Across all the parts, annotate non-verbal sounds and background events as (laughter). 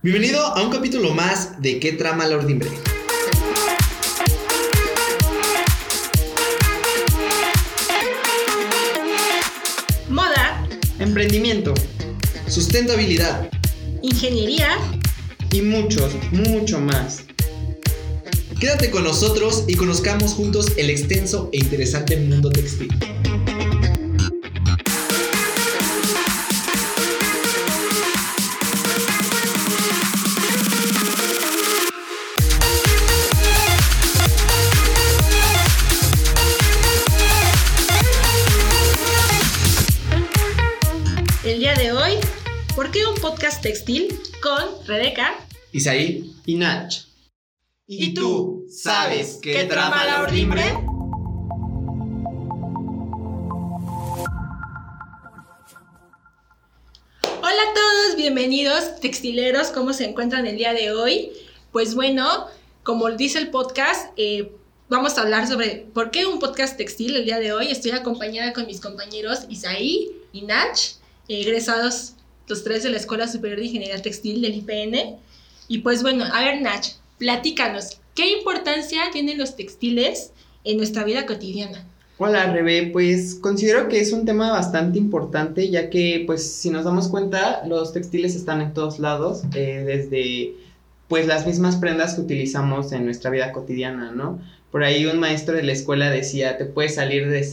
Bienvenido a un capítulo más de ¿Qué trama la ordimbre? Moda, emprendimiento Sustentabilidad ingeniería. y muchos, mucho más. Quédate con nosotros y conozcamos juntos el extenso e interesante mundo textil. ¿Por qué un podcast textil con Rebeca? Isaí, Y Nach. ¿Y tú sabes qué trama la ordimbre? Hola a todos, bienvenidos textileros, ¿cómo se encuentran el día de hoy? Pues bueno, como dice el podcast, eh, vamos a hablar sobre por qué un podcast textil el día de hoy. Estoy acompañada con mis compañeros Isaí y Nach, egresados los tres de la Escuela Superior de Ingeniería Textil del IPN. Y pues bueno, a ver Nach, platícanos, ¿qué importancia tienen los textiles en nuestra vida cotidiana? Hola Rebe, pues considero que es un tema bastante importante ya que pues si nos damos cuenta los textiles están en todos lados, eh, desde pues las mismas prendas que utilizamos en nuestra vida cotidiana, ¿no? Por ahí un maestro de la escuela decía, te puedes salir de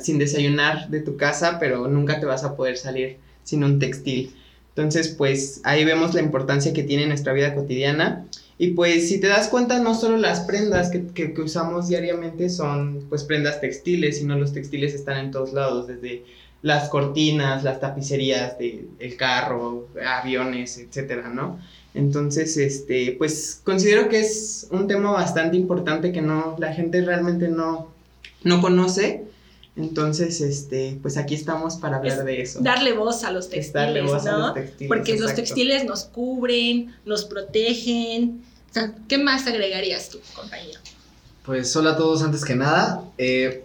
sin desayunar de tu casa, pero nunca te vas a poder salir sin un textil. Entonces, pues ahí vemos la importancia que tiene en nuestra vida cotidiana. Y pues si te das cuenta, no solo las prendas que, que- que usamos diariamente son pues prendas textiles, sino los textiles están en todos lados, desde las cortinas, las tapicerías del el carro, aviones, etcétera, ¿no? Entonces, este, pues considero que es un tema bastante importante que no, la gente realmente no, no conoce. Entonces, este, pues aquí estamos para hablar Es de eso. Darle voz a los Es textiles, darle voz ¿no? a los textiles. Porque los textiles nos cubren, nos protegen. O sea, ¿qué más agregarías tú, compañero? Pues hola a todos, antes que nada. eh,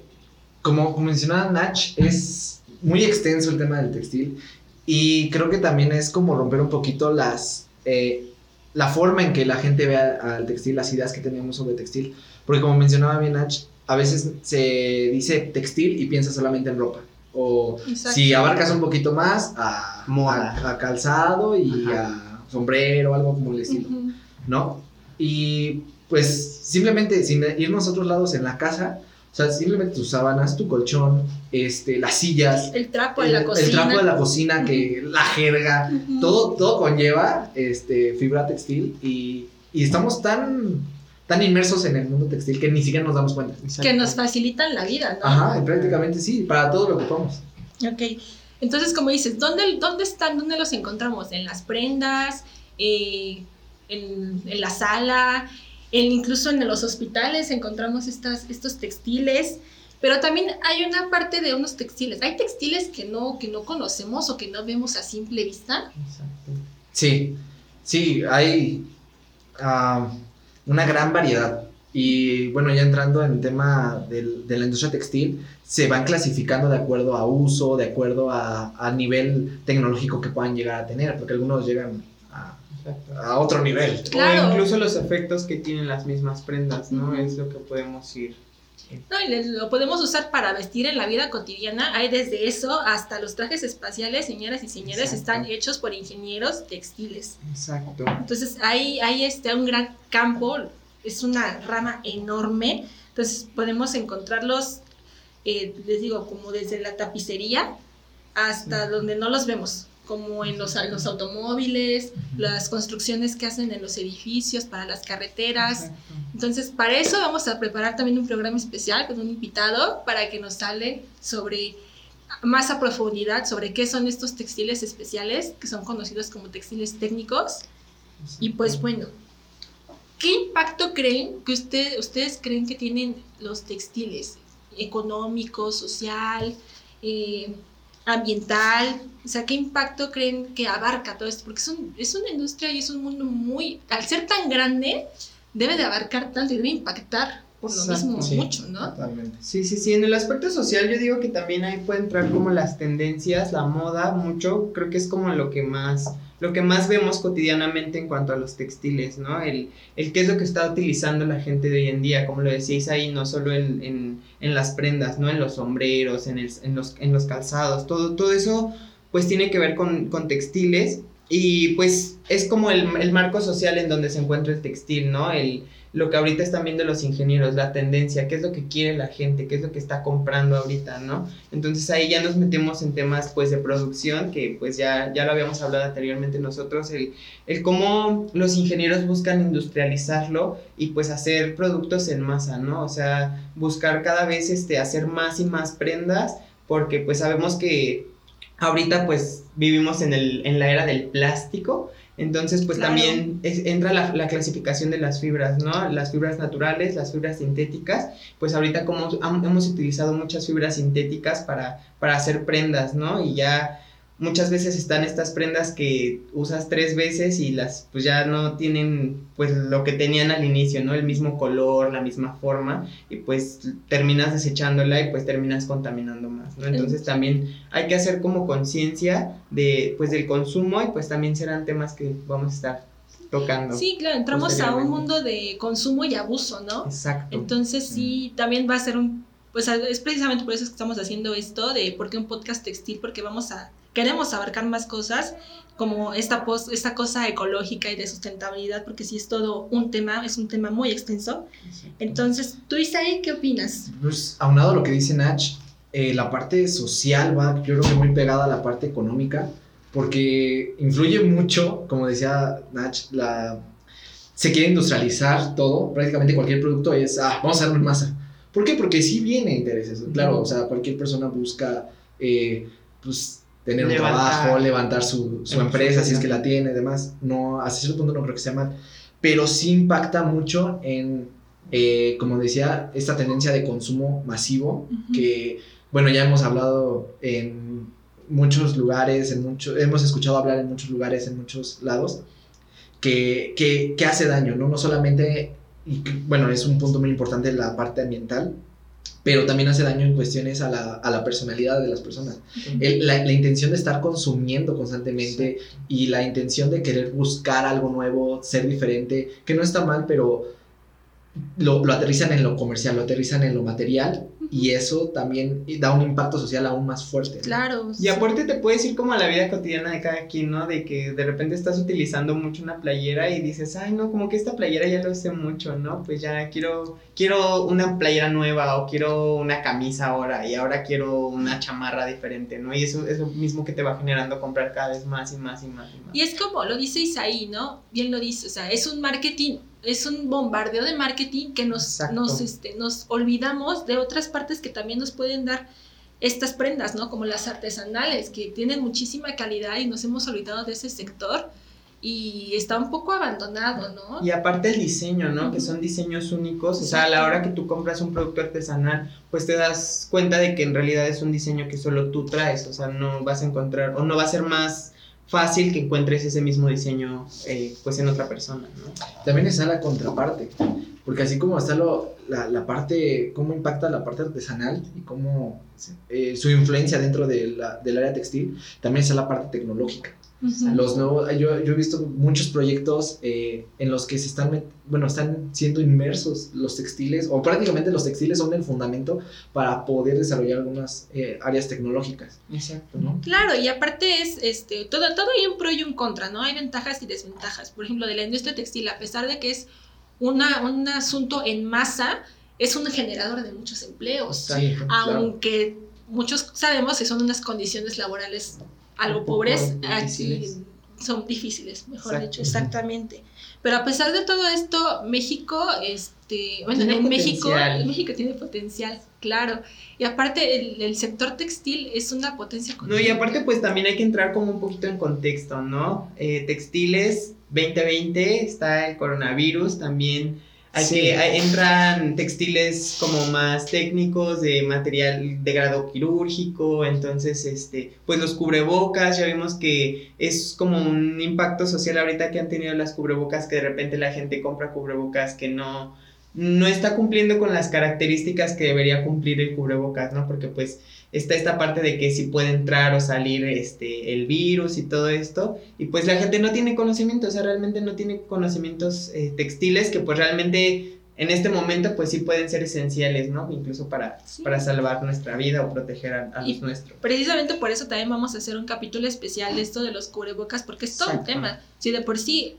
como mencionaba Nach, es muy extenso el tema del textil y creo que también es como romper un poquito las eh, la forma en que la gente ve a- al textil, las ideas que tenemos sobre textil. Porque como mencionaba bien Nach, a veces se dice textil y piensa solamente en ropa. O Exacto. si abarcas un poquito más a, Moda. a, a calzado y Ajá. a sombrero, algo como el estilo. ¿no? Y pues simplemente sin irnos a otros lados en la casa, o sea, simplemente tus sábanas, tu colchón, este, las sillas, El trapo de el, la el cocina. trapo de la cocina, que la jerga, todo, todo conlleva este, fibra textil y, y estamos tan, tan inmersos en el mundo textil que ni siquiera nos damos cuenta. Que nos facilitan la vida, ¿no? Ajá, y prácticamente sí, para todo lo que ocupamos. Ok. Entonces, como dices, ¿dónde, dónde están? ¿Dónde los encontramos? ¿En las prendas? Eh, en, en la sala? En, incluso en los hospitales encontramos estas, estos textiles. Pero también hay una parte de unos textiles. Hay textiles que no, que no conocemos o que no vemos a simple vista. Exacto. Sí, sí, hay ah, una gran variedad. Y bueno, ya entrando en el tema del- de la industria textil, se van clasificando de acuerdo a uso, de acuerdo a, a nivel tecnológico que puedan llegar a tener, porque algunos llegan a, a otro nivel. Claro. O incluso los efectos que tienen las mismas prendas, ¿no? Es lo que podemos ir. No, y lo podemos usar para vestir en la vida cotidiana. Hay desde eso hasta los trajes espaciales, señoras y señores, Exacto. están hechos por ingenieros textiles. Exacto. Entonces hay, hay este, un gran campo, es una rama enorme, entonces podemos encontrarlos, eh, les digo, como desde la tapicería hasta donde no los vemos, como en los, los automóviles, las construcciones que hacen en los edificios, para las carreteras. Exacto. Entonces, para eso vamos a preparar también un programa especial con un invitado para que nos hable sobre más a profundidad sobre qué son estos textiles especiales que son conocidos como textiles técnicos y pues bueno, ¿qué impacto creen que usted, ustedes creen que tienen los textiles? Económico, social, eh, ambiental. O sea, ¿qué impacto creen que abarca todo esto? Porque es, un- es una industria y es un mundo muy, al ser tan grande, debe de abarcar tanto y debe impactar por lo Exacto, mismo sí. mucho, ¿no? Totalmente. Sí, sí, sí. En el aspecto social yo digo que también ahí puede entrar como las tendencias, la moda, mucho. Creo que es como lo que más lo que más vemos cotidianamente en cuanto a los textiles, ¿no? El, el qué es lo que está utilizando la gente de hoy en día, como lo decíais ahí, no solo en, en, en las prendas, ¿no? En los sombreros, en, el, en, los, en los calzados, todo, todo eso pues tiene que ver con, con textiles y pues es como el, el, marco social en donde se encuentra el textil, ¿no? El, lo que ahorita están viendo los ingenieros, la tendencia, qué es lo que quiere la gente, qué es lo que está comprando ahorita, ¿no? Entonces ahí ya nos metemos en temas pues de producción, que pues ya, ya lo habíamos hablado anteriormente nosotros, el, el cómo los ingenieros buscan industrializarlo y pues hacer productos en masa, ¿no? O sea, buscar cada vez este, hacer más y más prendas, porque pues sabemos que ahorita pues vivimos en, el, en la era del plástico, entonces, pues claro. también es, entra la, la, clasificación de las fibras, ¿no? Las fibras naturales, las fibras sintéticas. Pues ahorita como hemos utilizado muchas fibras sintéticas para, para hacer prendas, ¿no? Y ya muchas veces están estas prendas que usas tres veces y las pues ya no tienen pues lo que tenían al inicio, ¿no? El mismo color, la misma forma y pues terminas desechándola y pues terminas contaminando más, ¿no? Entonces también hay que hacer como conciencia de pues del consumo y pues también serán temas que vamos a estar tocando. Sí, claro, entramos a un mundo de consumo y abuso, ¿no? Exacto. Entonces sí, también va a ser un pues es precisamente por eso que estamos haciendo esto de por qué un podcast textil porque vamos a queremos abarcar más cosas como esta, post, esta cosa ecológica y de sustentabilidad, porque sí es todo un tema, es un tema muy extenso. Entonces, tú, Isaí, ¿qué opinas? Pues, aunado a lo que dice Nach, eh, la parte social va, yo creo que muy pegada a la parte económica, porque influye mucho, como decía Nach, la, se quiere industrializar todo, prácticamente cualquier producto es, ah, vamos a hacerlo en masa. ¿Por qué? Porque sí viene intereses, claro, o sea, cualquier persona busca, eh, pues, tener un trabajo, levantar su, su empresa, si es que la tiene, demás. No, hasta cierto punto no creo que sea mal. Pero sí impacta mucho en, eh, como decía, esta tendencia de consumo masivo, uh -huh. que, bueno, ya hemos hablado en muchos lugares, en mucho, hemos escuchado hablar en muchos lugares, en muchos lados, que, que, que hace daño, ¿no? No solamente, y que, bueno, es un punto muy importante la parte ambiental, pero también hace daño en cuestiones a la, a la personalidad de las personas. El, la, la, intención de estar consumiendo constantemente sí. y la intención de querer buscar algo nuevo, ser diferente, que no está mal, pero lo, lo aterrizan en lo comercial, lo aterrizan en lo material y eso también da un impacto social aún más fuerte. ¿no? Claro. Y aparte te puedes ir como a la vida cotidiana de cada quien, ¿no? De que de repente estás utilizando mucho una playera y dices, ay, no, como que esta playera ya lo usé mucho, ¿no? Pues ya quiero, quiero una playera nueva o quiero una camisa ahora y ahora quiero una chamarra diferente, ¿no? Y eso es lo mismo que te va generando comprar cada vez más y más y más y más. Y es como lo dice Isaí, ¿no? Bien lo dice, o sea, es un marketing es un bombardeo de marketing que nos, nos, este, nos olvidamos de otras partes que también nos pueden dar estas prendas, ¿no? Como las artesanales, que tienen muchísima calidad y nos hemos olvidado de ese sector y está un poco abandonado, ¿no? Y aparte el diseño, ¿no? Uh -huh. Que son diseños únicos, o sea, a la hora que tú compras un producto artesanal, pues te das cuenta de que en realidad es un diseño que solo tú traes, o sea, no vas a encontrar, o no va a ser más fácil que encuentres ese mismo diseño eh, pues en otra persona, ¿no? También está la contraparte, porque así como está lo, la, la, parte, cómo impacta la parte artesanal y cómo eh, su influencia dentro de la, del área textil, también está la parte tecnológica. Uh -huh. Los nuevos, yo, yo, he visto muchos proyectos eh, en los que se están, bueno, están siendo inmersos los textiles, o prácticamente los textiles son el fundamento para poder desarrollar algunas eh, áreas tecnológicas. Exacto, ¿no? Claro, y aparte es, este, todo, todo hay un pro y un contra, ¿no? Hay ventajas y desventajas. Por ejemplo, de la industria textil, a pesar de que es una, un asunto en masa, es un generador de muchos empleos. Sí, aunque claro. muchos sabemos que son unas condiciones laborales algo pobres, aquí son difíciles, mejor Exacto. dicho, exactamente. Pero a pesar de todo esto, México, este, bueno, tiene en México, México tiene potencial, claro. Y aparte el, el, sector textil es una potencia. No, y aparte pues también hay que entrar como un poquito en contexto, ¿no? Eh, textiles 2020, está el coronavirus, también hay sí. que entran textiles como más técnicos de material de grado quirúrgico entonces este pues los cubrebocas ya vimos que es como un impacto social ahorita que han tenido las cubrebocas que de repente la gente compra cubrebocas que no no está cumpliendo con las características que debería cumplir el cubrebocas, ¿no? Porque pues está esta parte de que si puede entrar o salir este el virus y todo esto y pues la gente no tiene conocimiento, o sea, realmente no tiene conocimientos eh, textiles que pues realmente en este momento pues sí pueden ser esenciales, ¿no? Incluso para, Sí. para salvar nuestra vida o proteger a, a los nuestros. Precisamente por eso también vamos a hacer un capítulo especial de esto de los cubrebocas, porque es todo un tema. Si de por sí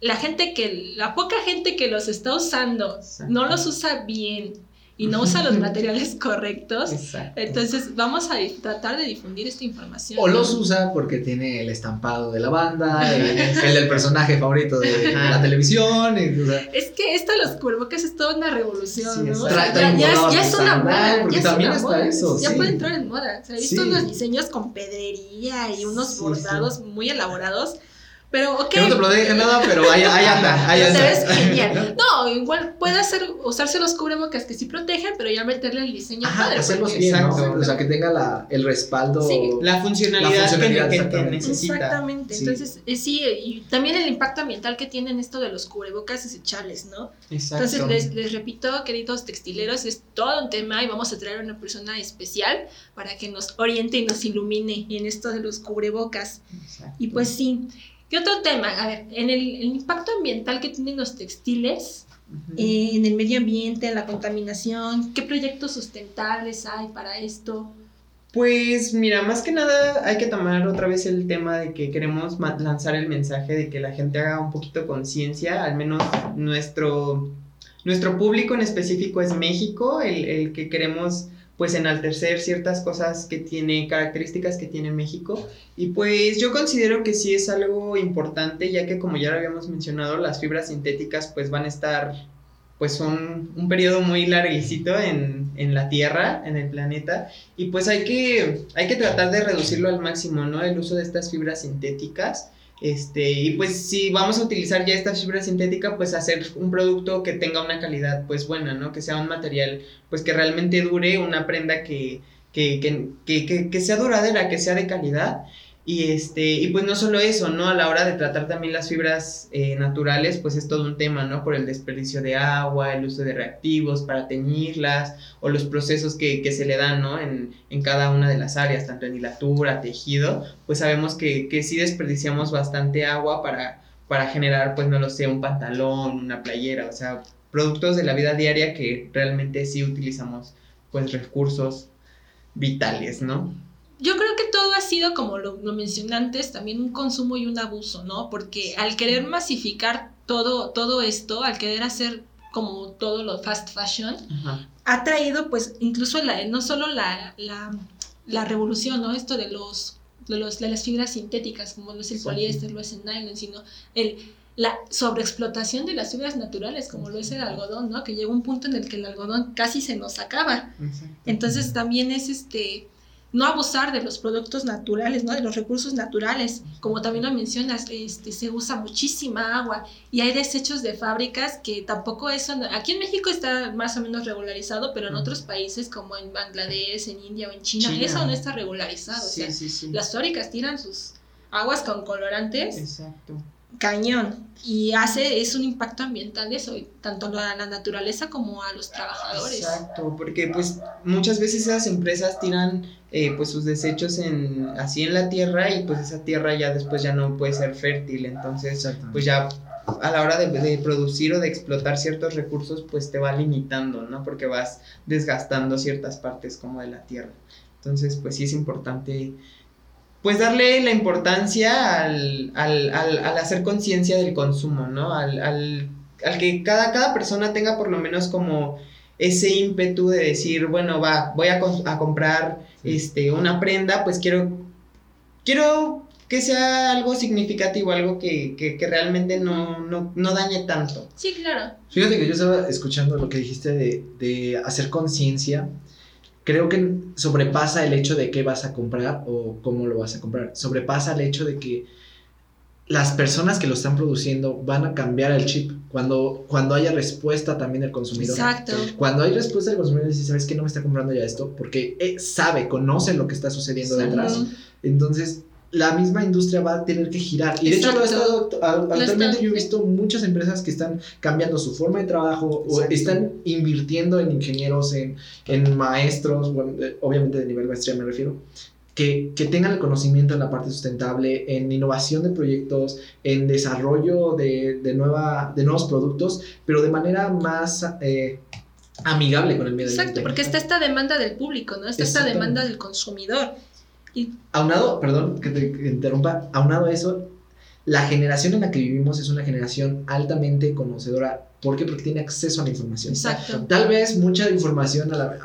la gente que, la poca gente que los está usando Exacto. no los usa bien y no usa los (laughs) materiales correctos, Exacto. entonces vamos a tratar de difundir esta información. O los usa porque tiene el estampado de la banda, el, (laughs) el del personaje favorito de la televisión. y, o sea, Es que esto de los cubrebocas es toda una revolución, Sí, ¿no? O sea, ya, ya es, ya es una moda, ya es también una está moda. eso, ya sí. puede entrar en moda. O sea, he visto Sí. unos diseños con pedrería y unos bordados muy elaborados. Pero, ok. Que no te protege nada, pero ahí, ahí anda, ahí anda. genial. No, igual puede hacer, usarse los cubrebocas que sí protegen, pero ya meterle el diseño Ajá, padre, hacerlos bien. O sea, que tenga la, el respaldo. Sí. La funcionalidad, La funcionalidad, que, necesita. Exactamente. Sí. Entonces, eh, sí, y también el impacto ambiental que tienen esto de los cubrebocas desechables, ¿no? Exacto. Entonces, les, les repito, queridos textileros, es todo un tema y vamos a traer a una persona especial para que nos oriente y nos ilumine en esto de los cubrebocas. Exacto. Y pues sí. ¿Qué otro tema? A ver, en el, el impacto ambiental que tienen los textiles, eh, en el medio ambiente, en la contaminación, ¿qué proyectos sustentables hay para esto? Pues mira, más que nada hay que tomar otra vez el tema de que queremos lanzar el mensaje de que la gente haga un poquito conciencia, al menos nuestro, nuestro público en específico es México, el, el que queremos pues enaltecer ciertas cosas que tiene, características que tiene México. Y pues yo considero que sí es algo importante, ya que como ya lo habíamos mencionado, las fibras sintéticas pues van a estar pues un, un periodo muy larguicito en, en la Tierra, en el planeta. Y pues hay que, hay que tratar de reducirlo al máximo, ¿no? El uso de estas fibras sintéticas. Este, y pues si vamos a utilizar ya esta fibra sintética, pues hacer un producto que tenga una calidad pues buena, ¿no? Que sea un material pues que realmente dure, una prenda que, que, que, que, que- que sea duradera, que sea de calidad. Y, este, y pues no solo eso, ¿no? A la hora de tratar también las fibras eh, naturales, pues es todo un tema, ¿no? Por el desperdicio de agua, el uso de reactivos para teñirlas, o los procesos que, que se le dan, ¿no? En, en cada una de las áreas, tanto en hilatura, tejido, pues sabemos que, que sí desperdiciamos bastante agua para, para generar, pues no lo sé, un pantalón, una playera, o sea, productos de la vida diaria que realmente sí utilizamos, pues recursos vitales, ¿no? Yo creo que todo sido, como lo, lo mencioné antes, también un consumo y un abuso, ¿no? Porque al querer masificar todo, todo esto, al querer hacer como todo lo fast fashion, Ajá. ha traído pues incluso la, no solo la, la, la revolución, ¿no? Esto de los, de los de las fibras sintéticas, como lo es el poliéster, lo es el nylon, sino el la sobreexplotación de las fibras naturales, como lo es el algodón, ¿no? Que llega un punto en el que el algodón casi se nos acaba. Entonces también es este no abusar de los productos naturales, ¿no? De los recursos naturales. Como también lo mencionas, este se usa muchísima agua y hay desechos de fábricas que tampoco eso aquí en México está más o menos regularizado, pero en otros países como en Bangladesh, en India o en China, China. eso no está regularizado, o Sí, sea, sí, sí. las fábricas tiran sus aguas con colorantes Exacto. Cañón y hace es un impacto ambiental eso, tanto a la naturaleza como a los trabajadores. Exacto, porque pues muchas veces esas empresas tiran eh, pues sus desechos en así en la tierra y pues esa tierra ya después ya no puede ser fértil, entonces pues ya a la hora de, de producir o de explotar ciertos recursos pues te va limitando, ¿no? Porque vas desgastando ciertas partes como de la tierra. Entonces pues sí es importante pues darle la importancia al, al, al, al hacer conciencia del consumo, ¿no? Al, al, al que cada, cada persona tenga por lo menos como ese ímpetu de decir, bueno, va, voy a, a comprar este, una prenda, pues quiero, quiero que sea algo significativo, algo que, que, que realmente no, no, no dañe tanto. Sí, claro. Fíjate que yo estaba escuchando lo que dijiste de, de hacer conciencia. Creo que sobrepasa el hecho de qué vas a comprar o cómo lo vas a comprar. Sobrepasa el hecho de que las personas que lo están produciendo van a cambiar el chip cuando, cuando haya respuesta también del consumidor. Exacto. Cuando hay respuesta del consumidor, dice, ¿sabes qué? No me está comprando ya esto porque eh, sabe, conoce lo que está sucediendo Sí. detrás. Entonces, la misma industria va a tener que girar. Y de hecho, lo Exacto. estado- actualmente yo he visto muchas empresas que están cambiando su forma de trabajo o Exacto. están invirtiendo en ingenieros, en, en maestros, bueno, eh, obviamente de nivel maestría me refiero, que, que tengan el conocimiento en la parte sustentable, en innovación de proyectos, en desarrollo de, de, nueva, de nuevos productos, pero de manera más eh, amigable con el medio Exacto, ambiente. porque está esta demanda del público, ¿no? Está esta demanda del consumidor. Y Aunado, perdón que te que interrumpa, aunado a eso, la generación en la que vivimos es una generación altamente conocedora. ¿Por qué? Porque tiene acceso a la información. exacto. Tal vez mucha información a la,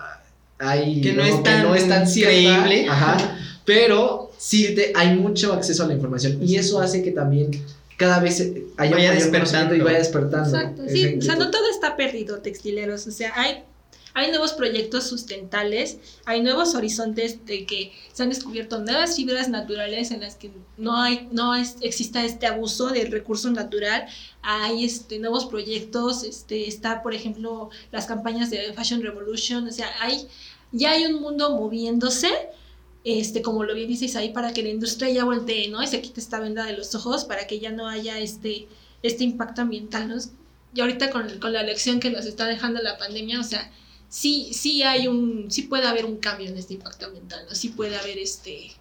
hay Que no es tan no es tan cierta, creíble. ajá, pero sí te- hay mucho acceso a la información y eso hace que también cada vez haya Vaya despertando. y vaya despertando. Exacto, sí, o sea, no todo está perdido, textileros, o sea, hay, hay nuevos proyectos sustentables, hay nuevos horizontes de que se han descubierto nuevas fibras naturales en las que no hay, no es- exista este abuso del recurso natural, hay este, nuevos proyectos, este, está, por ejemplo, las campañas de Fashion Revolution, o sea, hay, ya hay un mundo moviéndose, este, como lo bien dices ahí, para que la industria ya voltee, ¿no? Y se quite esta venda de los ojos para que ya no haya este, este impacto ambiental, ¿no? Y ahorita con, con la lección que nos está dejando la pandemia, o sea, sí, sí hay un, sí puede haber un cambio en este impacto ambiental, ¿no? Sí puede haber este,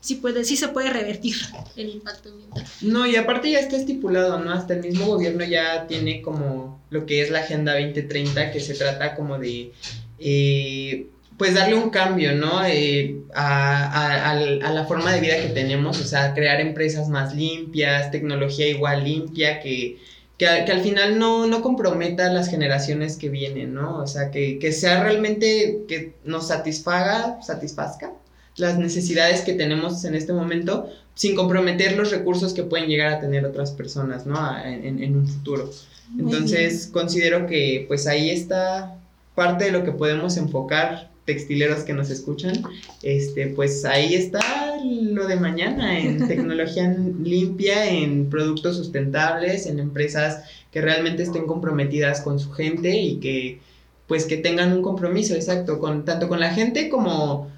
sí puede, sí se puede revertir el impacto ambiental. No, y aparte ya está estipulado, ¿no? Hasta el mismo gobierno ya tiene como lo que es la Agenda 2030, que se trata como de, eh, pues darle un cambio, ¿no? Eh, a, a- al- a la forma de vida que tenemos, o sea, crear empresas más limpias, tecnología igual limpia, que, que, a- que al final no, no comprometa a las generaciones que vienen, ¿no? O sea, que, que sea realmente, que nos satisfaga, satisfazca las necesidades que tenemos en este momento, sin comprometer los recursos que pueden llegar a tener otras personas, ¿no? A- En, en un futuro. Entonces, considero que pues ahí está parte de lo que podemos enfocar textileros que nos escuchan, este, pues ahí está lo de mañana en (laughs) tecnología limpia, en productos sustentables, en empresas que realmente estén comprometidas con su gente y que pues que tengan un compromiso, exacto, con tanto con la gente como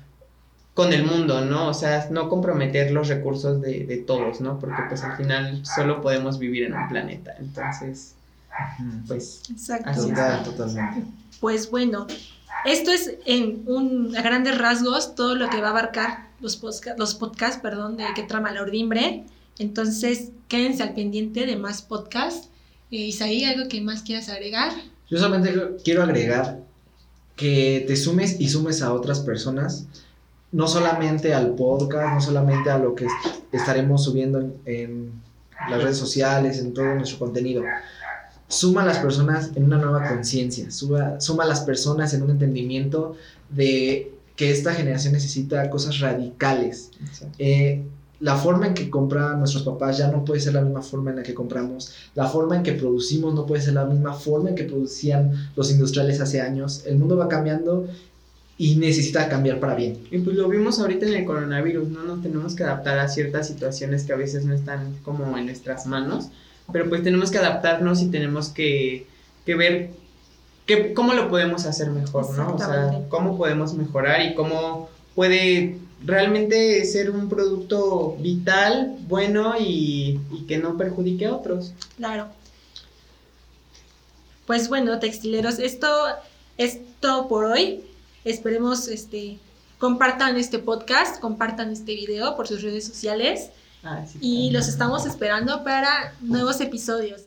con el mundo, ¿no? O sea, no comprometer los recursos de, de todos, ¿no? Porque pues al final solo podemos vivir en un planeta. Entonces, pues Exacto. Así totalmente. Pues bueno, esto es en un, a grandes rasgos todo lo que va a abarcar los, posca- los podcasts perdón, de que trama la ordimbre. Entonces, quédense al pendiente de más podcasts. Eh, Isaí, ¿algo que más quieras agregar? Yo solamente quiero agregar que te sumes y sumes a otras personas, no solamente al podcast, no solamente a lo que est- estaremos subiendo en, en las redes sociales, en todo nuestro contenido. Suma a las personas en una nueva conciencia, suma, suma a las personas en un entendimiento de que esta generación necesita cosas radicales. Eh, la forma en que compraban nuestros papás ya no puede ser la misma forma en la que compramos. La forma en que producimos no puede ser la misma forma en que producían los industriales hace años. El mundo va cambiando y necesita cambiar para bien. Y pues lo vimos ahorita en el coronavirus, ¿no? Nos tenemos que adaptar a ciertas situaciones que a veces no están como en nuestras manos, pero pues tenemos que adaptarnos y tenemos que, que ver que, cómo lo podemos hacer mejor, ¿no? O sea, cómo podemos mejorar y cómo puede realmente ser un producto vital, bueno y, y que no perjudique a otros. Claro. Pues bueno, textileros, esto es todo por hoy. Esperemos este compartan este podcast, compartan este video por sus redes sociales Ah, sí, y los estamos esperando para nuevos episodios.